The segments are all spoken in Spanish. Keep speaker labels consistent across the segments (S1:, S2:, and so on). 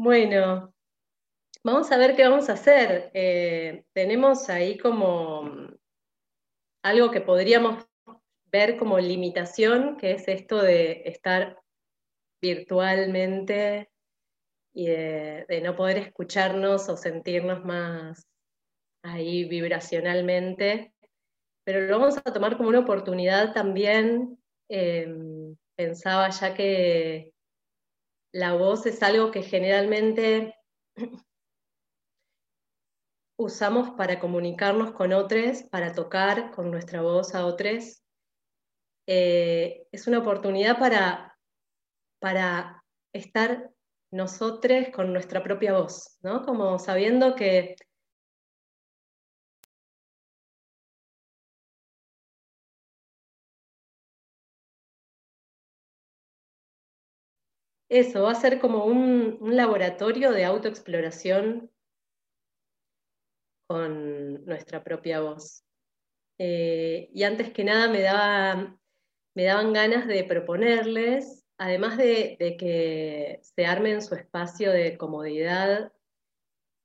S1: Bueno, vamos a ver qué vamos a hacer. Eh, tenemos ahí como algo que podríamos ver como limitación, que es esto de estar virtualmente y de, no poder escucharnos o sentirnos más ahí vibracionalmente, pero lo vamos a tomar como una oportunidad también, em, pensaba ya que la voz es algo que generalmente usamos para comunicarnos con otros, para tocar con nuestra voz a otros. Eh, es una oportunidad para, para estar nosotros con nuestra propia voz, ¿no? Como sabiendo que eso va a ser como un, laboratorio de autoexploración con nuestra propia voz. Eh, y antes que nada me, me daban ganas de proponerles, además de, que se armen su espacio de comodidad,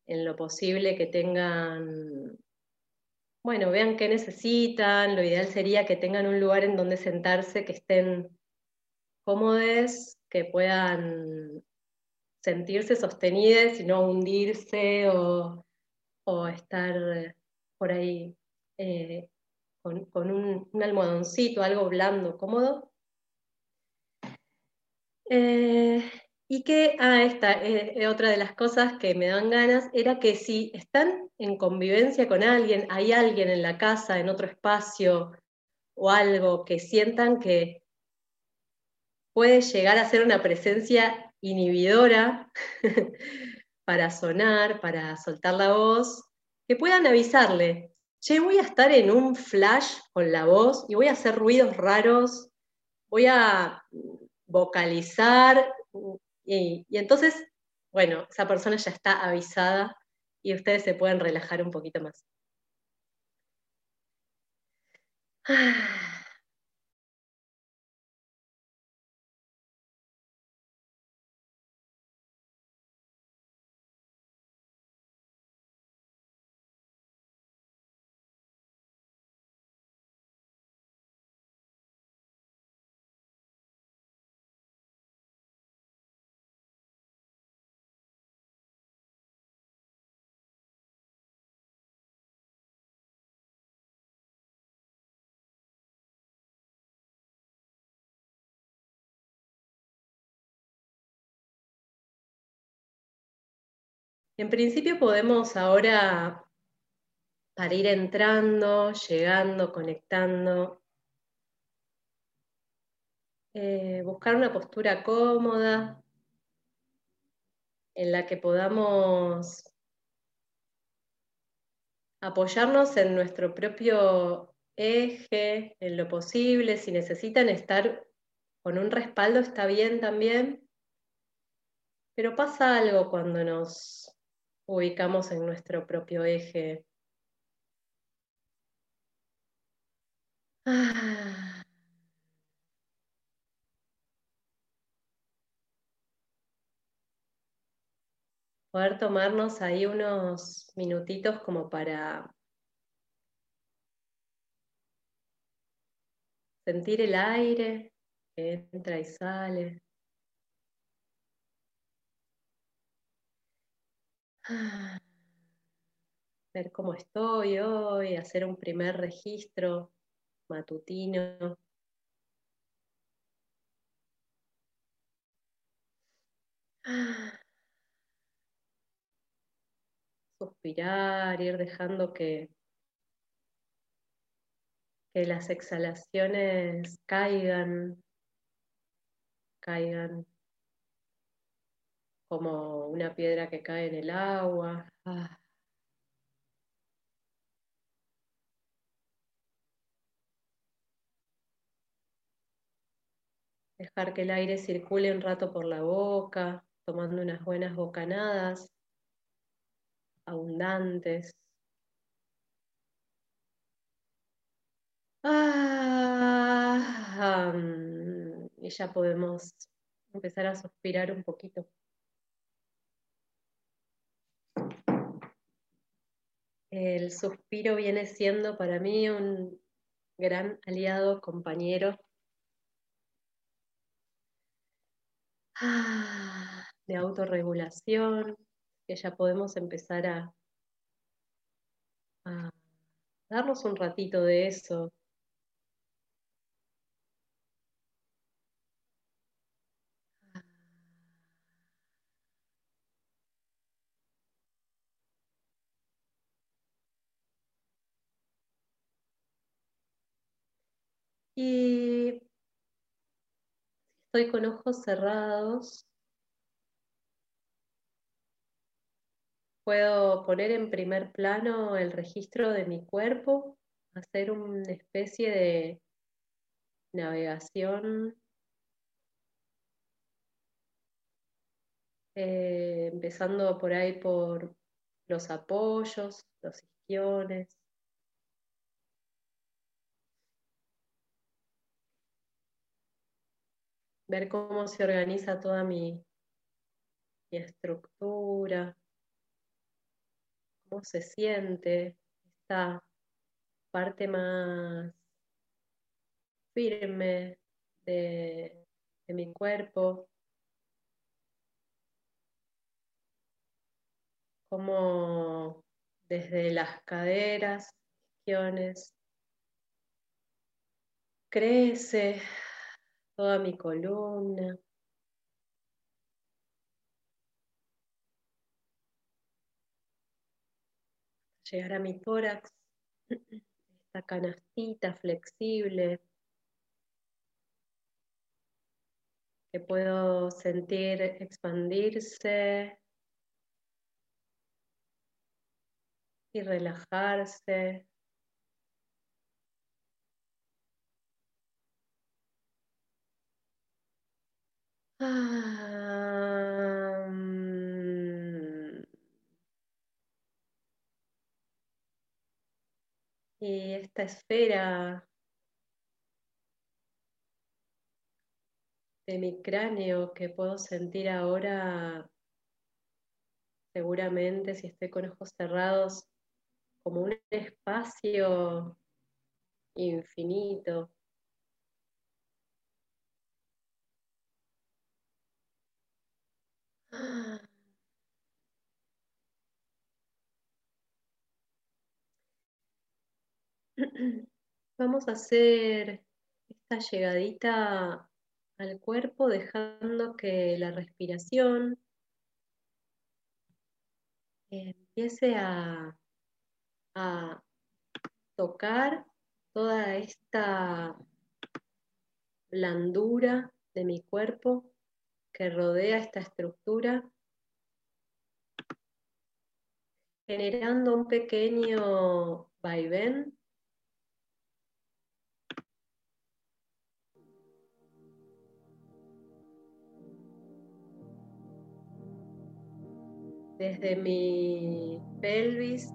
S1: en lo posible que tengan, bueno, vean qué necesitan, lo ideal sería que tengan un lugar en donde sentarse, que estén cómodos, que puedan sentirse sostenidas y no hundirse o, estar por ahí eh, con, un, almohadoncito, algo blando, cómodo. Eh, y que, ah, esta es otra de las cosas que me dan ganas, era que si están en convivencia con alguien, hay alguien en la casa, en otro espacio o algo que sientan que puede llegar a ser una presencia inhibidora para sonar, para soltar la voz, que puedan avisarle, che, voy a estar en un flash con la voz y voy a hacer ruidos raros, voy a vocalizar, y, y entonces, bueno, esa persona ya está avisada y ustedes se pueden relajar un poquito más. En principio podemos ahora, para ir entrando, llegando, conectando, eh, buscar una postura cómoda en la que podamos apoyarnos en nuestro propio eje, en lo posible. Si necesitan estar con un respaldo, está bien también. Pero pasa algo cuando nos ubicamos en nuestro propio eje. Ah. Poder tomarnos ahí unos minutitos como para sentir el aire que entra y sale. Ver cómo estoy hoy, hacer un primer registro matutino. Suspirar, ir dejando que, que las exhalaciones caigan, caigan como una piedra que cae en el agua. Ah. Dejar que el aire circule un rato por la boca, tomando unas buenas bocanadas abundantes. Ah, y ya podemos empezar a suspirar un poquito. El suspiro viene siendo para mí un gran aliado, compañero. Ah, de autorregulación, que ya podemos empezar a, a darnos un ratito de eso. Y estoy con ojos cerrados. Puedo poner en primer plano el registro de mi cuerpo, hacer una especie de navegación, eh, empezando por ahí por los apoyos, los isquiones, ver cómo se organiza toda mi, estructura, cómo se siente esta parte más firme de, mi cuerpo, como desde las caderas, isquiones, crece toda mi columna. Llegar a mi tórax, esta canastita flexible que puedo sentir expandirse y relajarse. Ah, mm. y esta esfera de mi cráneo que puedo sentir ahora, seguramente si estoy con ojos cerrados, como un espacio infinito. Vamos a hacer esta llegadita al cuerpo dejando que la respiración empiece a, a tocar toda esta blandura de mi cuerpo que rodea esta estructura, generando un pequeño vaivén desde mi pelvis.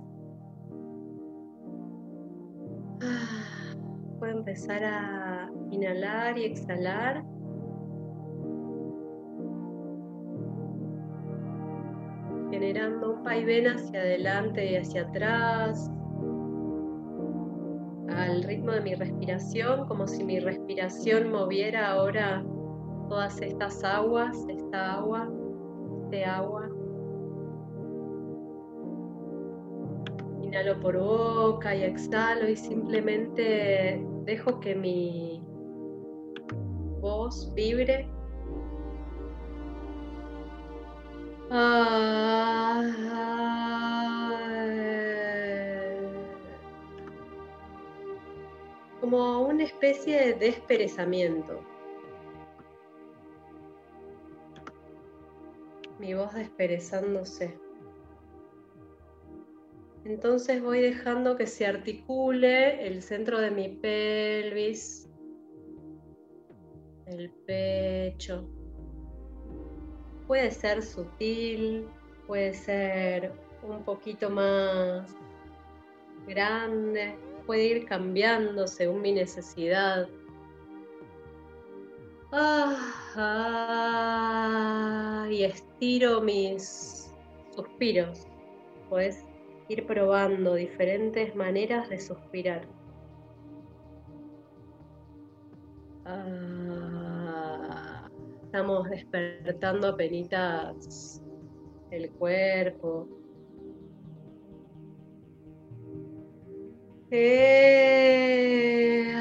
S1: Ah, puedo empezar a inhalar y exhalar. Generando un vaivén hacia adelante y hacia atrás. Al ritmo de mi respiración, como si mi respiración moviera ahora todas estas aguas, esta agua, este agua. Inhalo por boca y exhalo y simplemente dejo que mi voz vibre. Como una especie de desperezamiento. Mi voz desperezándose. Entonces voy dejando que se articule el centro de mi pelvis, el pecho. Puede ser sutil, puede ser un poquito más grande, puede ir cambiando según mi necesidad. Ah, y estiro mis suspiros. Pues ir probando diferentes maneras de suspirar. Ah, estamos despertando apenas el cuerpo. Eh,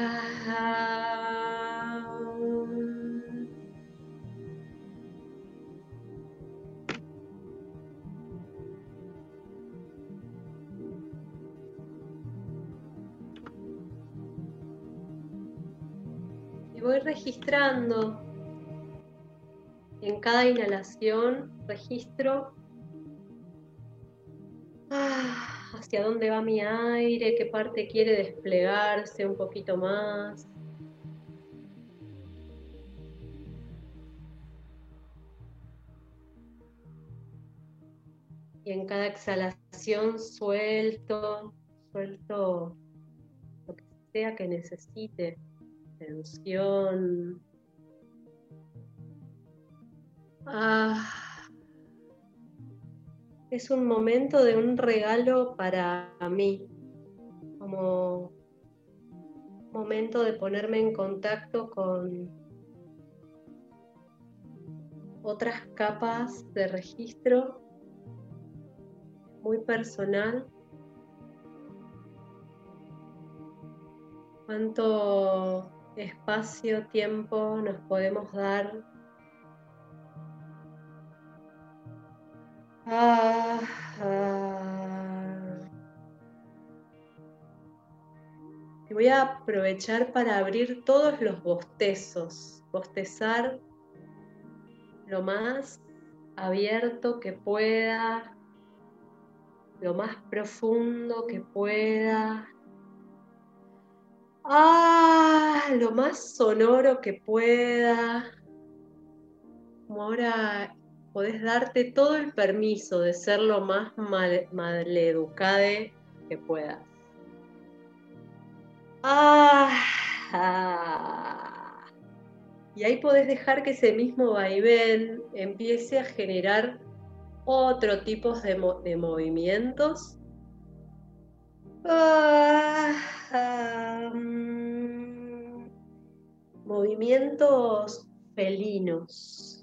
S1: y voy registrando en cada inhalación, registro ah, hacia dónde va mi aire, qué parte quiere desplegarse un poquito más. Y en cada exhalación suelto, suelto lo que sea que necesite, tensión. Ah, es un momento de un regalo para mí, como momento de ponerme en contacto con otras capas de registro muy personal. Cuánto espacio, tiempo nos podemos dar. Voy a aprovechar para abrir todos los bostezos, bostezar lo más abierto que pueda, lo más profundo que pueda. Ah, lo más sonoro que pueda. Como ahora podés darte todo el permiso de ser lo más mal, maleducade que puedas. Ah, ah. Y ahí podés dejar que ese mismo vaivén empiece a generar otro tipo de, de movimientos. Ah, movimientos felinos.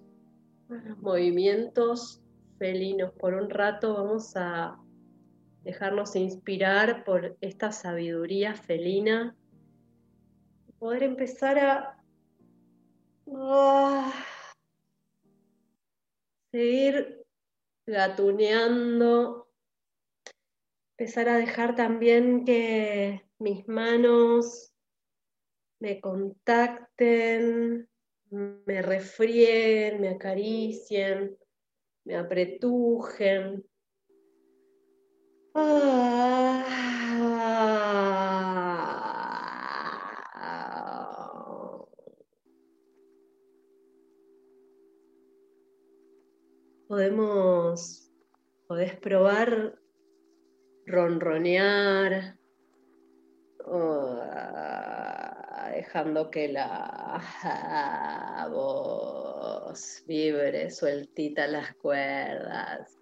S1: Movimientos felinos. Por un rato vamos a dejarnos inspirar por esta sabiduría felina. Poder empezar a seguir gatuneando, empezar a dejar también que mis manos me contacten, me refrieguen, me acaricien, me apretujen. Podemos, podés probar ronronear, dejando que la voz vibre sueltita las cuerdas.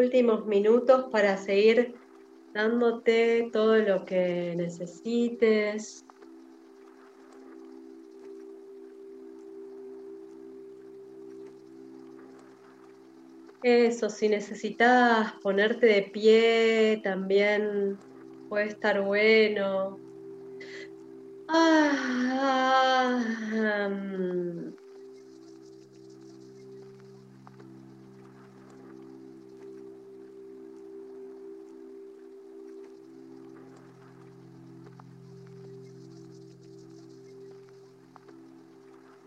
S1: Últimos minutos para seguir dándote todo lo que necesites. Eso, si necesitas ponerte de pie, también puede estar bueno. Ah, mm.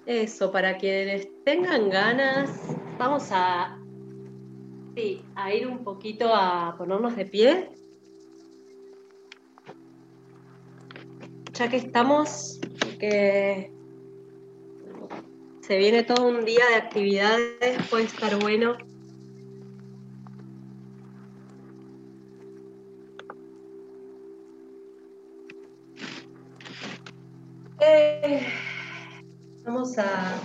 S1: Eso, para quienes tengan ganas, vamos a, a ir un poquito a ponernos de pie. Ya que estamos, que se viene todo un día de actividades, puede estar bueno a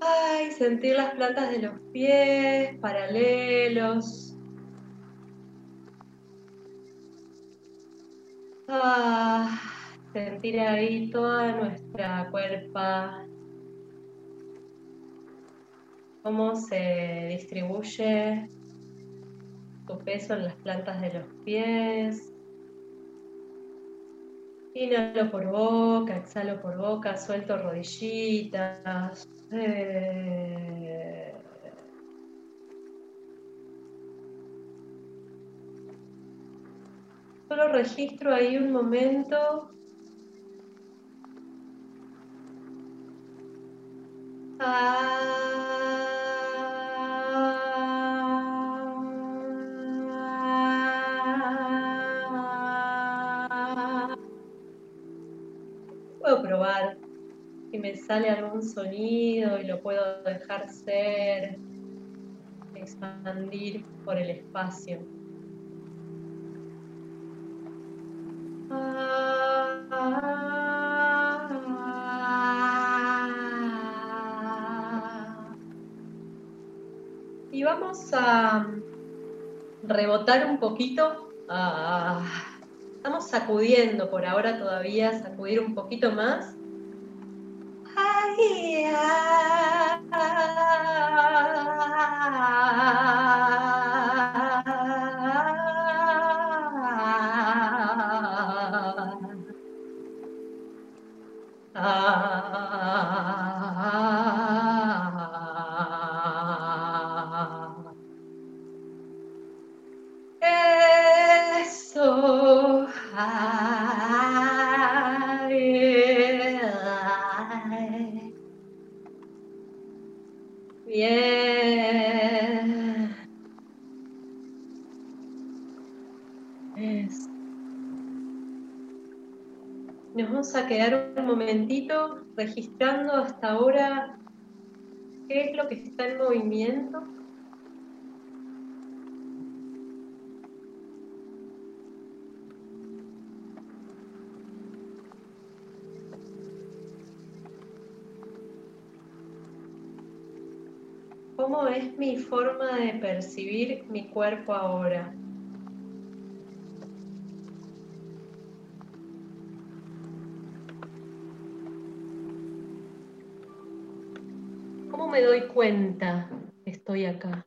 S1: ay, sentir las plantas de los pies paralelos. Ah, sentir ahí toda nuestra cuerpa, cómo se distribuye tu peso en las plantas de los pies. Inhalo por boca, exhalo por boca, suelto rodillitas. Eh. Solo registro ahí un momento. Ah. Probar si me sale algún sonido y lo puedo dejar ser, expandir por el espacio. Y vamos a rebotar un poquito. Ah. Estamos sacudiendo por ahora todavía, sacudir un poquito más. Registrando hasta ahora qué es lo que está en movimiento. ¿Cómo es mi forma de percibir mi cuerpo ahora? Cuenta estoy acá?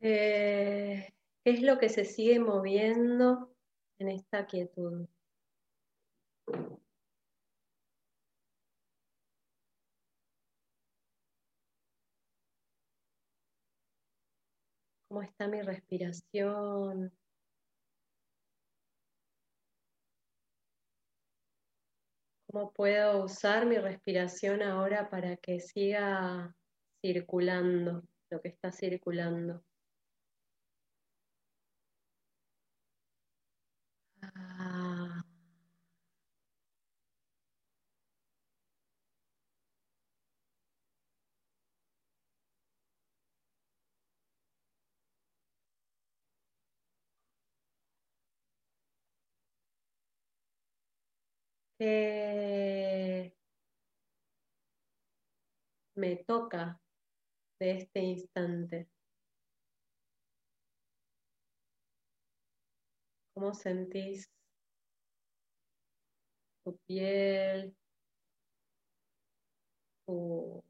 S1: Eh, ¿Qué es lo que se sigue moviendo en esta quietud? ¿Cómo está mi respiración? ¿Cómo puedo usar mi respiración ahora para que siga circulando lo que está circulando? Me toca de este instante. ¿Cómo sentís tu piel, tu,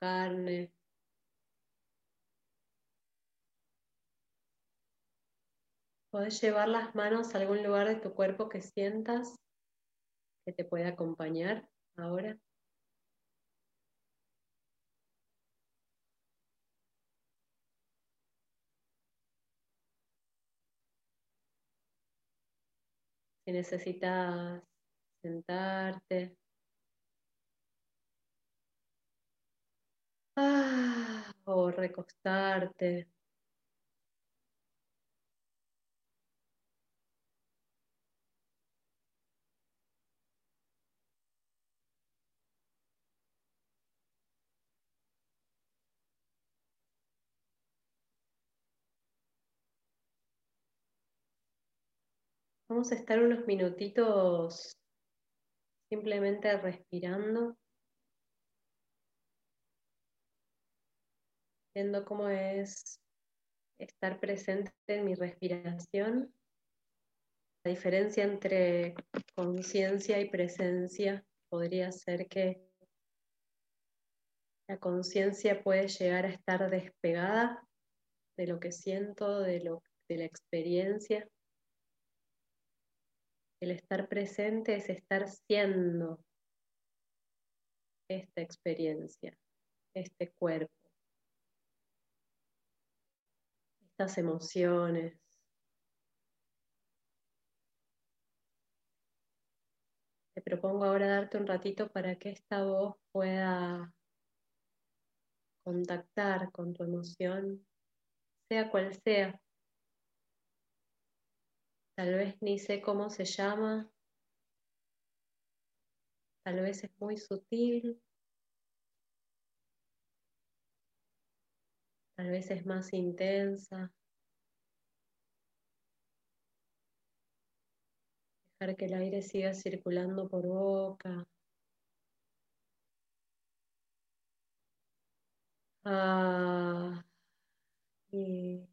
S1: carne? Podés llevar las manos a algún lugar de tu cuerpo que sientas que te pueda acompañar ahora. Si necesitas sentarte. Ah, o recostarte. Vamos a estar unos minutitos simplemente respirando, viendo cómo es estar presente en mi respiración. La diferencia entre conciencia y presencia podría ser que la conciencia puede llegar a estar despegada de lo que siento, de, lo, de la experiencia, el estar presente es estar siendo esta experiencia, este cuerpo, estas emociones. Te propongo ahora darte un ratito para que esta voz pueda contactar con tu emoción, sea cual sea. Tal vez ni sé cómo se llama. Tal vez es muy sutil. Tal vez es más intensa. Dejar que el aire siga circulando por boca. Ah, y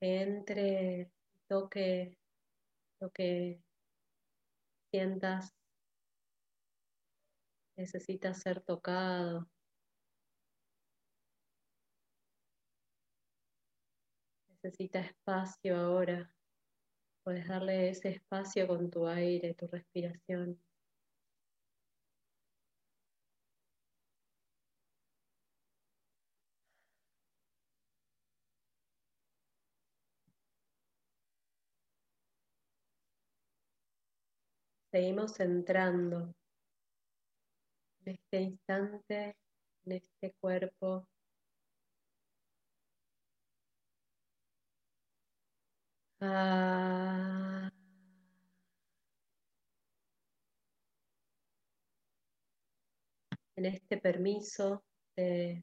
S1: que entre, toque lo que sientas necesita ser tocado. Necesita espacio ahora. Puedes darle ese espacio con tu aire, tu respiración. Seguimos entrando en este instante, en este cuerpo. Ah. en este permiso de,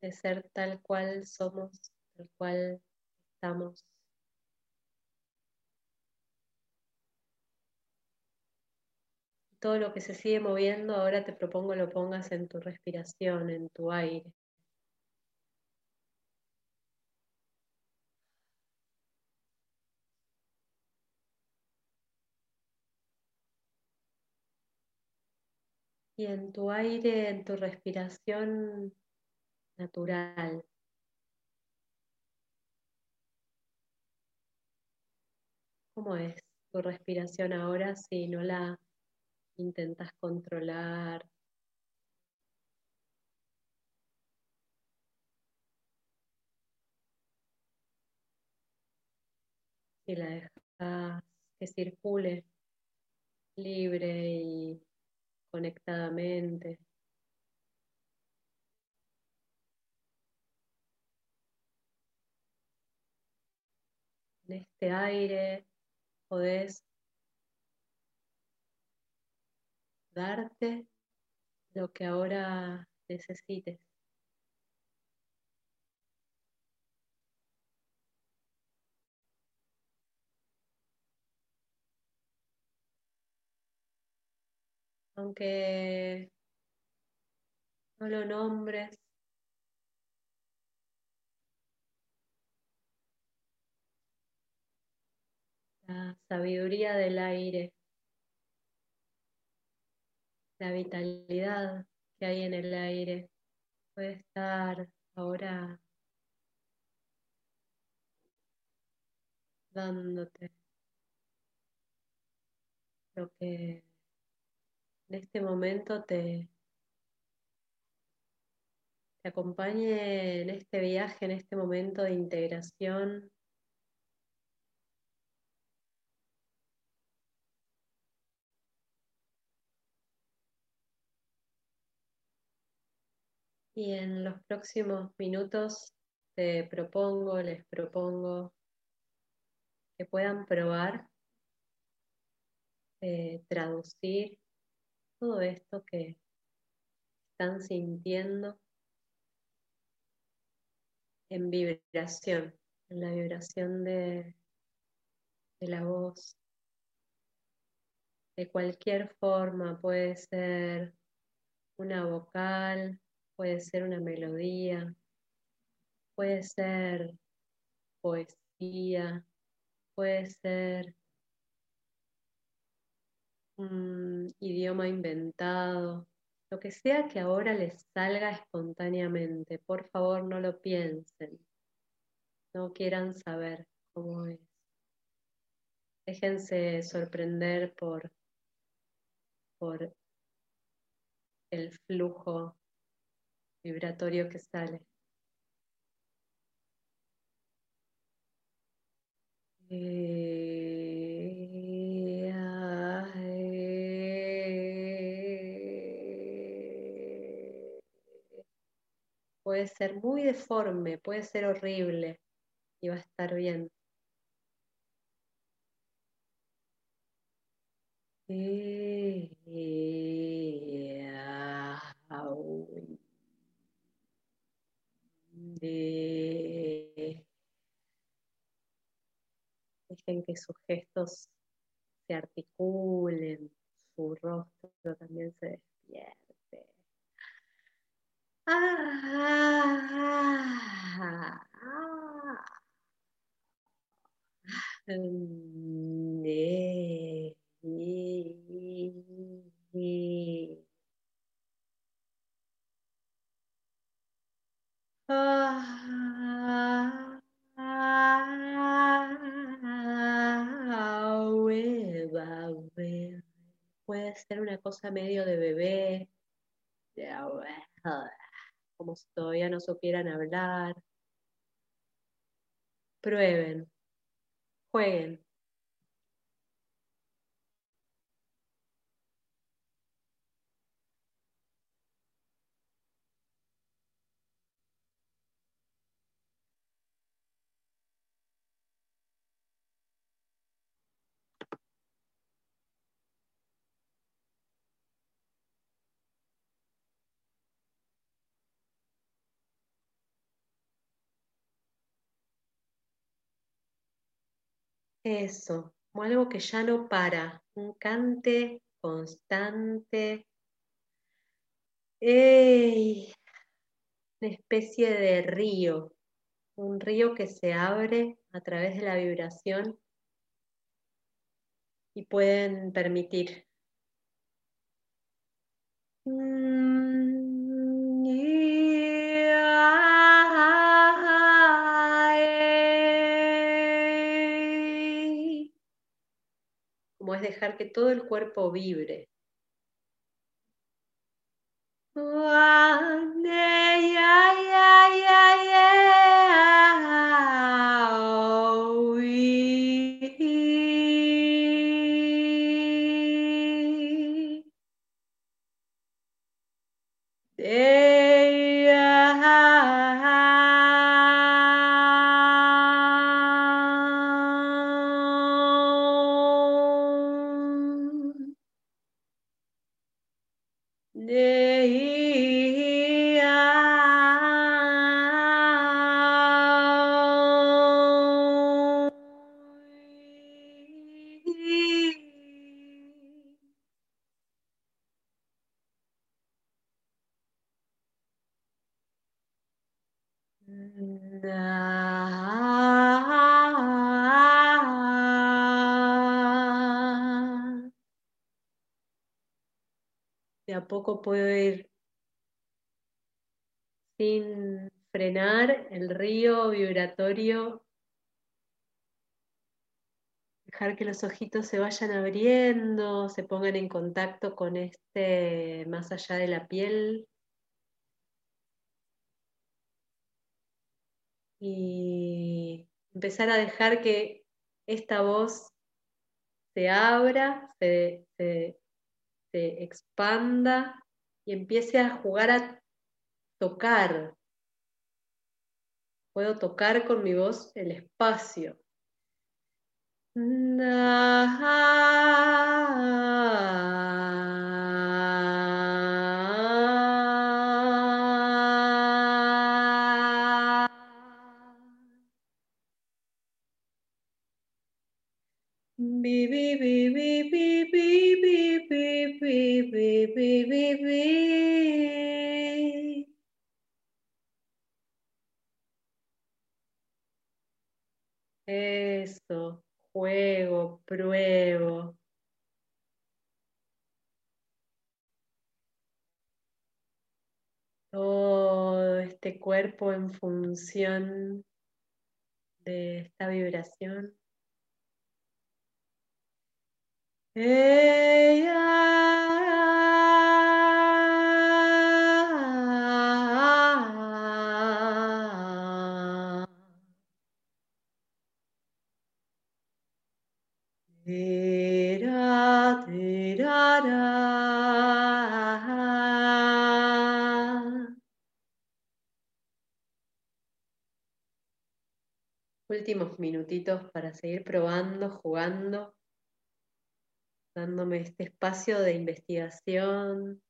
S1: de ser tal cual somos, tal cual estamos. Todo lo que se sigue moviendo, ahora te propongo lo pongas en tu respiración, en tu aire. Y en tu aire, en tu respiración natural. ¿Cómo es tu respiración ahora si no la intentas controlar. Y la dejas que circule libre y conectadamente. En este aire podés darte lo que ahora necesites. Aunque no lo nombres, la sabiduría del aire la vitalidad que hay en el aire puede estar ahora dándote lo que en este momento te, te acompañe en este viaje, en este momento de integración. Y en los próximos minutos te propongo, les propongo que puedan probar, eh, traducir todo esto que están sintiendo en vibración, en la vibración de, de la voz, de cualquier forma, puede ser una vocal, puede ser una melodía, puede ser poesía, puede ser un idioma inventado, lo que sea que ahora les salga espontáneamente. Por favor, no lo piensen, no quieran saber cómo es. Déjense sorprender por, por el flujo vibratorio que sale. Puede ser muy deforme, puede ser horrible y va a estar bien. Dejen que sus gestos se articulen, su rostro también se despierte. Ah, Puede ser una cosa medio de bebé, como si todavía no supieran hablar. Prueben, jueguen. Eso, como algo que ya no para, un cante constante. una especie de río, un río que se abre a través de la vibración y pueden permitir. Como es dejar que todo el cuerpo vibre. Que los ojitos se vayan abriendo, se pongan en contacto con este más allá de la piel. Y empezar a dejar que esta voz se abra, se, se expanda y empiece a jugar a tocar. Puedo tocar con mi voz el espacio. be be be be be be. En función de esta vibración. Últimos minutitos para seguir probando, jugando, dándome este espacio de investigación,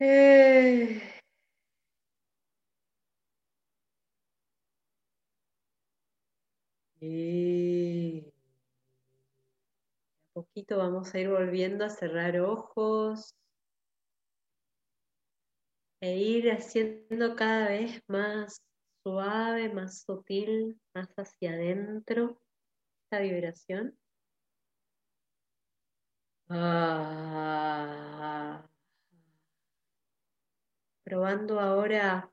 S1: Eh, y a poquito vamos a ir volviendo a cerrar ojos e ir haciendo cada vez más suave, más sutil, más hacia adentro esta vibración. Ah. Probando ahora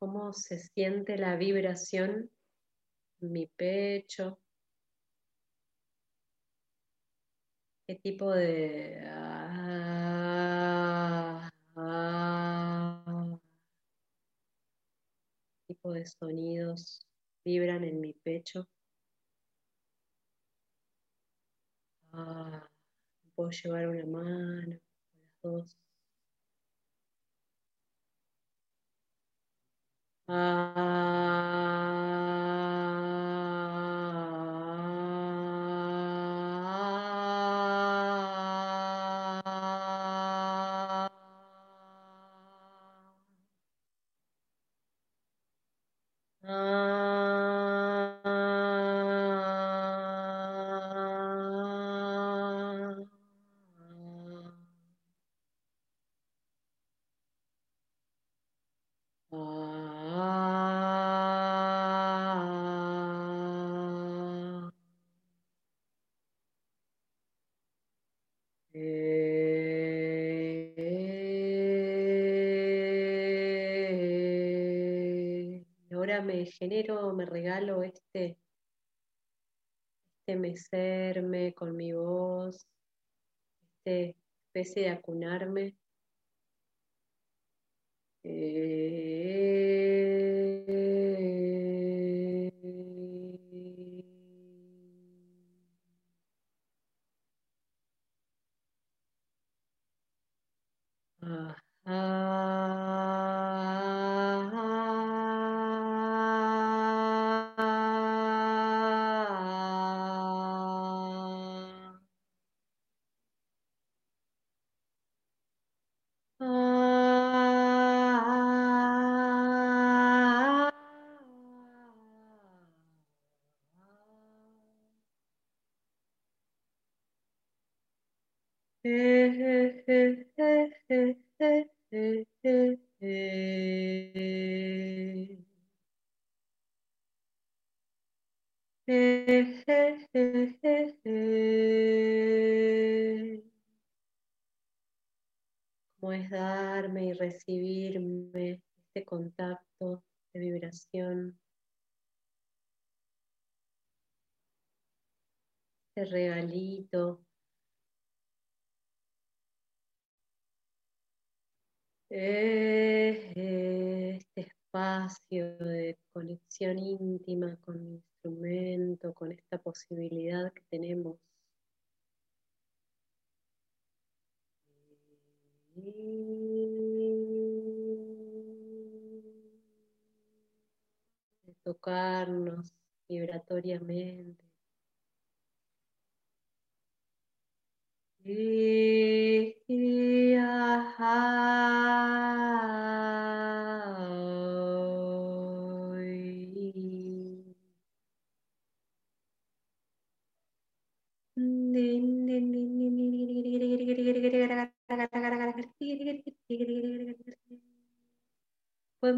S1: cómo se siente la vibración en mi pecho. ¿Qué tipo de... Ah, ah, tipo de sonidos vibran en mi pecho? Puedo llevar una mano, las dos. Me de acunarme.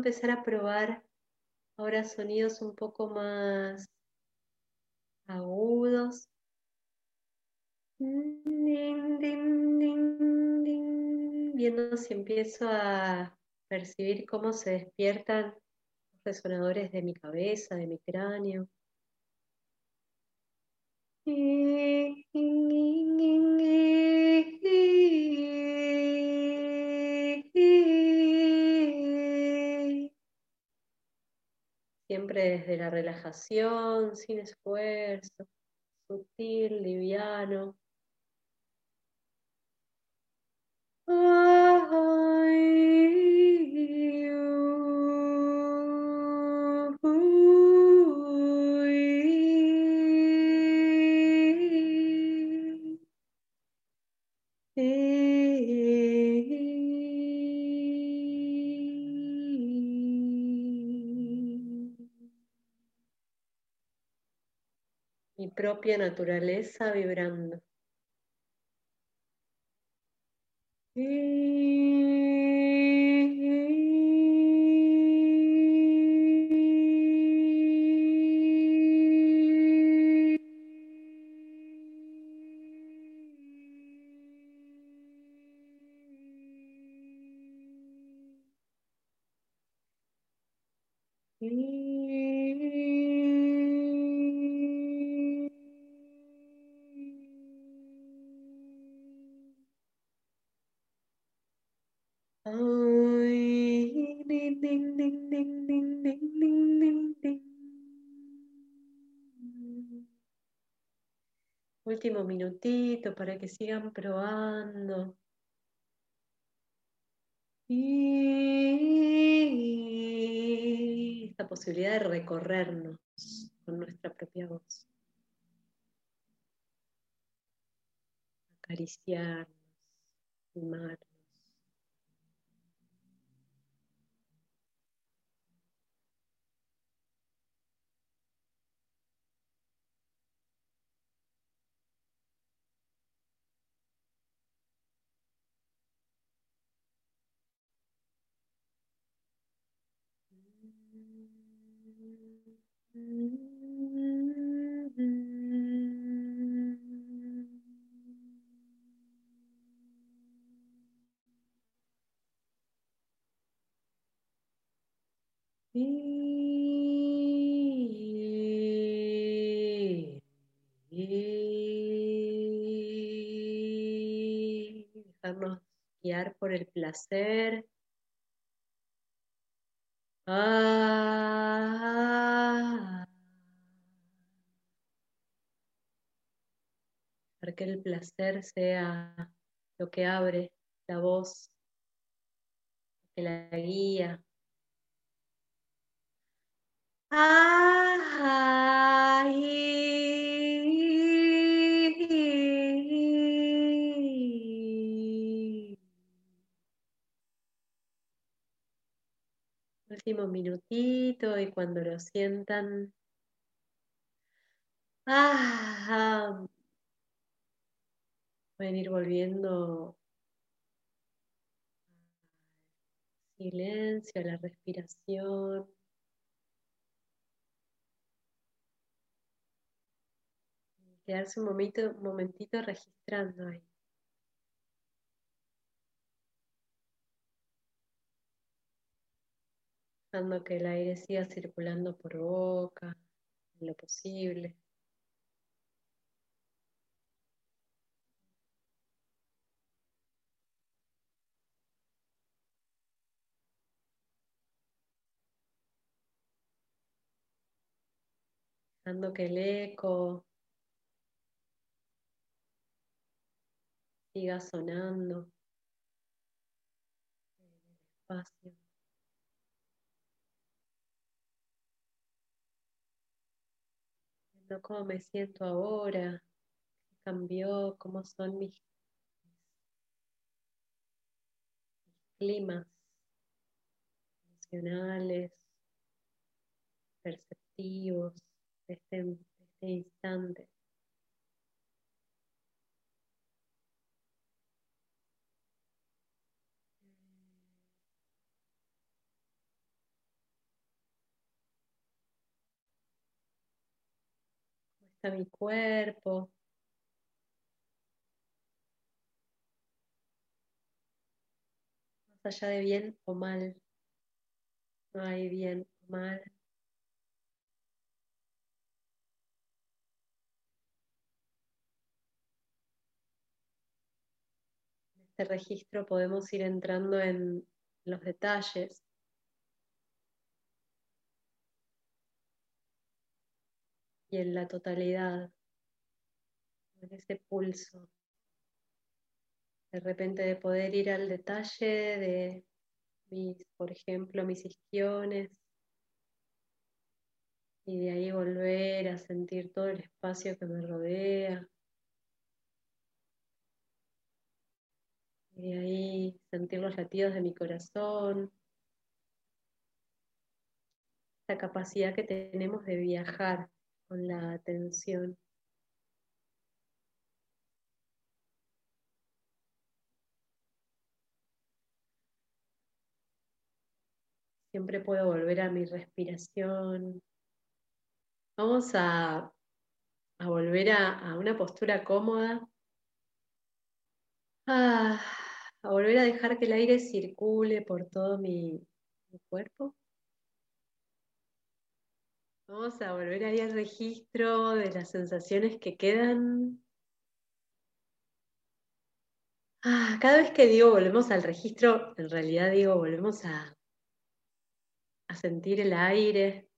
S1: Empezar a probar ahora sonidos un poco más agudos viendo si empiezo a percibir cómo se despiertan los resonadores de mi cabeza, de mi cráneo. Desde la relajación, sin esfuerzo, sutil, liviano. mi propia naturaleza vibrando. Último minutito para que sigan probando. Y esta posibilidad de recorrernos con nuestra propia voz. Acariciarnos, mimarnos. Guiar por el placer. Ah, para que el placer sea lo que abre la voz, que la guía. Último minutito y cuando lo sientan, ah, pueden ir volviendo silencio, la respiración. quedarse un momentito, un momentito registrando ahí. Dejando que el aire siga circulando por boca, en lo posible. Dejando que el eco siga sonando en el espacio. Cómo me siento ahora, cambió, cómo son mis, mis climas emocionales, perceptivos de este, de este instante. Está mi cuerpo? Más allá de bien o mal, no hay bien o mal. En este registro podemos ir entrando en los detalles y en la totalidad, en ese pulso. De repente de poder ir al detalle de mis, por ejemplo, mis isquiones y de ahí volver a sentir todo el espacio que me rodea. Y de ahí sentir los latidos de mi corazón, la capacidad que tenemos de viajar con la atención. Siempre puedo volver a mi respiración. Vamos a, a volver a, una postura cómoda. Ah, a volver a dejar que el aire circule por todo mi cuerpo. Vamos a volver ahí al registro de las sensaciones que quedan. Ah, cada vez que digo volvemos al registro, en realidad digo volvemos a, a sentir el aire.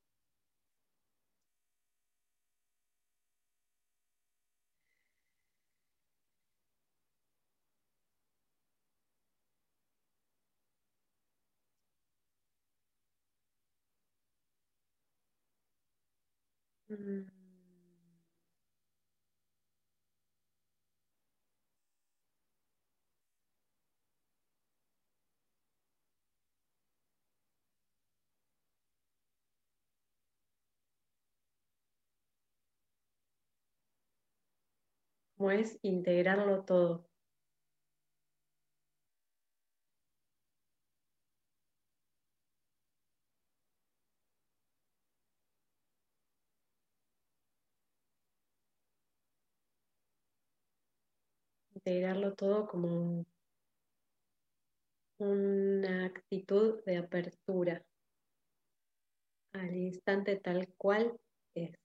S1: Como es integrarlo todo. Integrarlo todo como una actitud de apertura al instante tal cual es.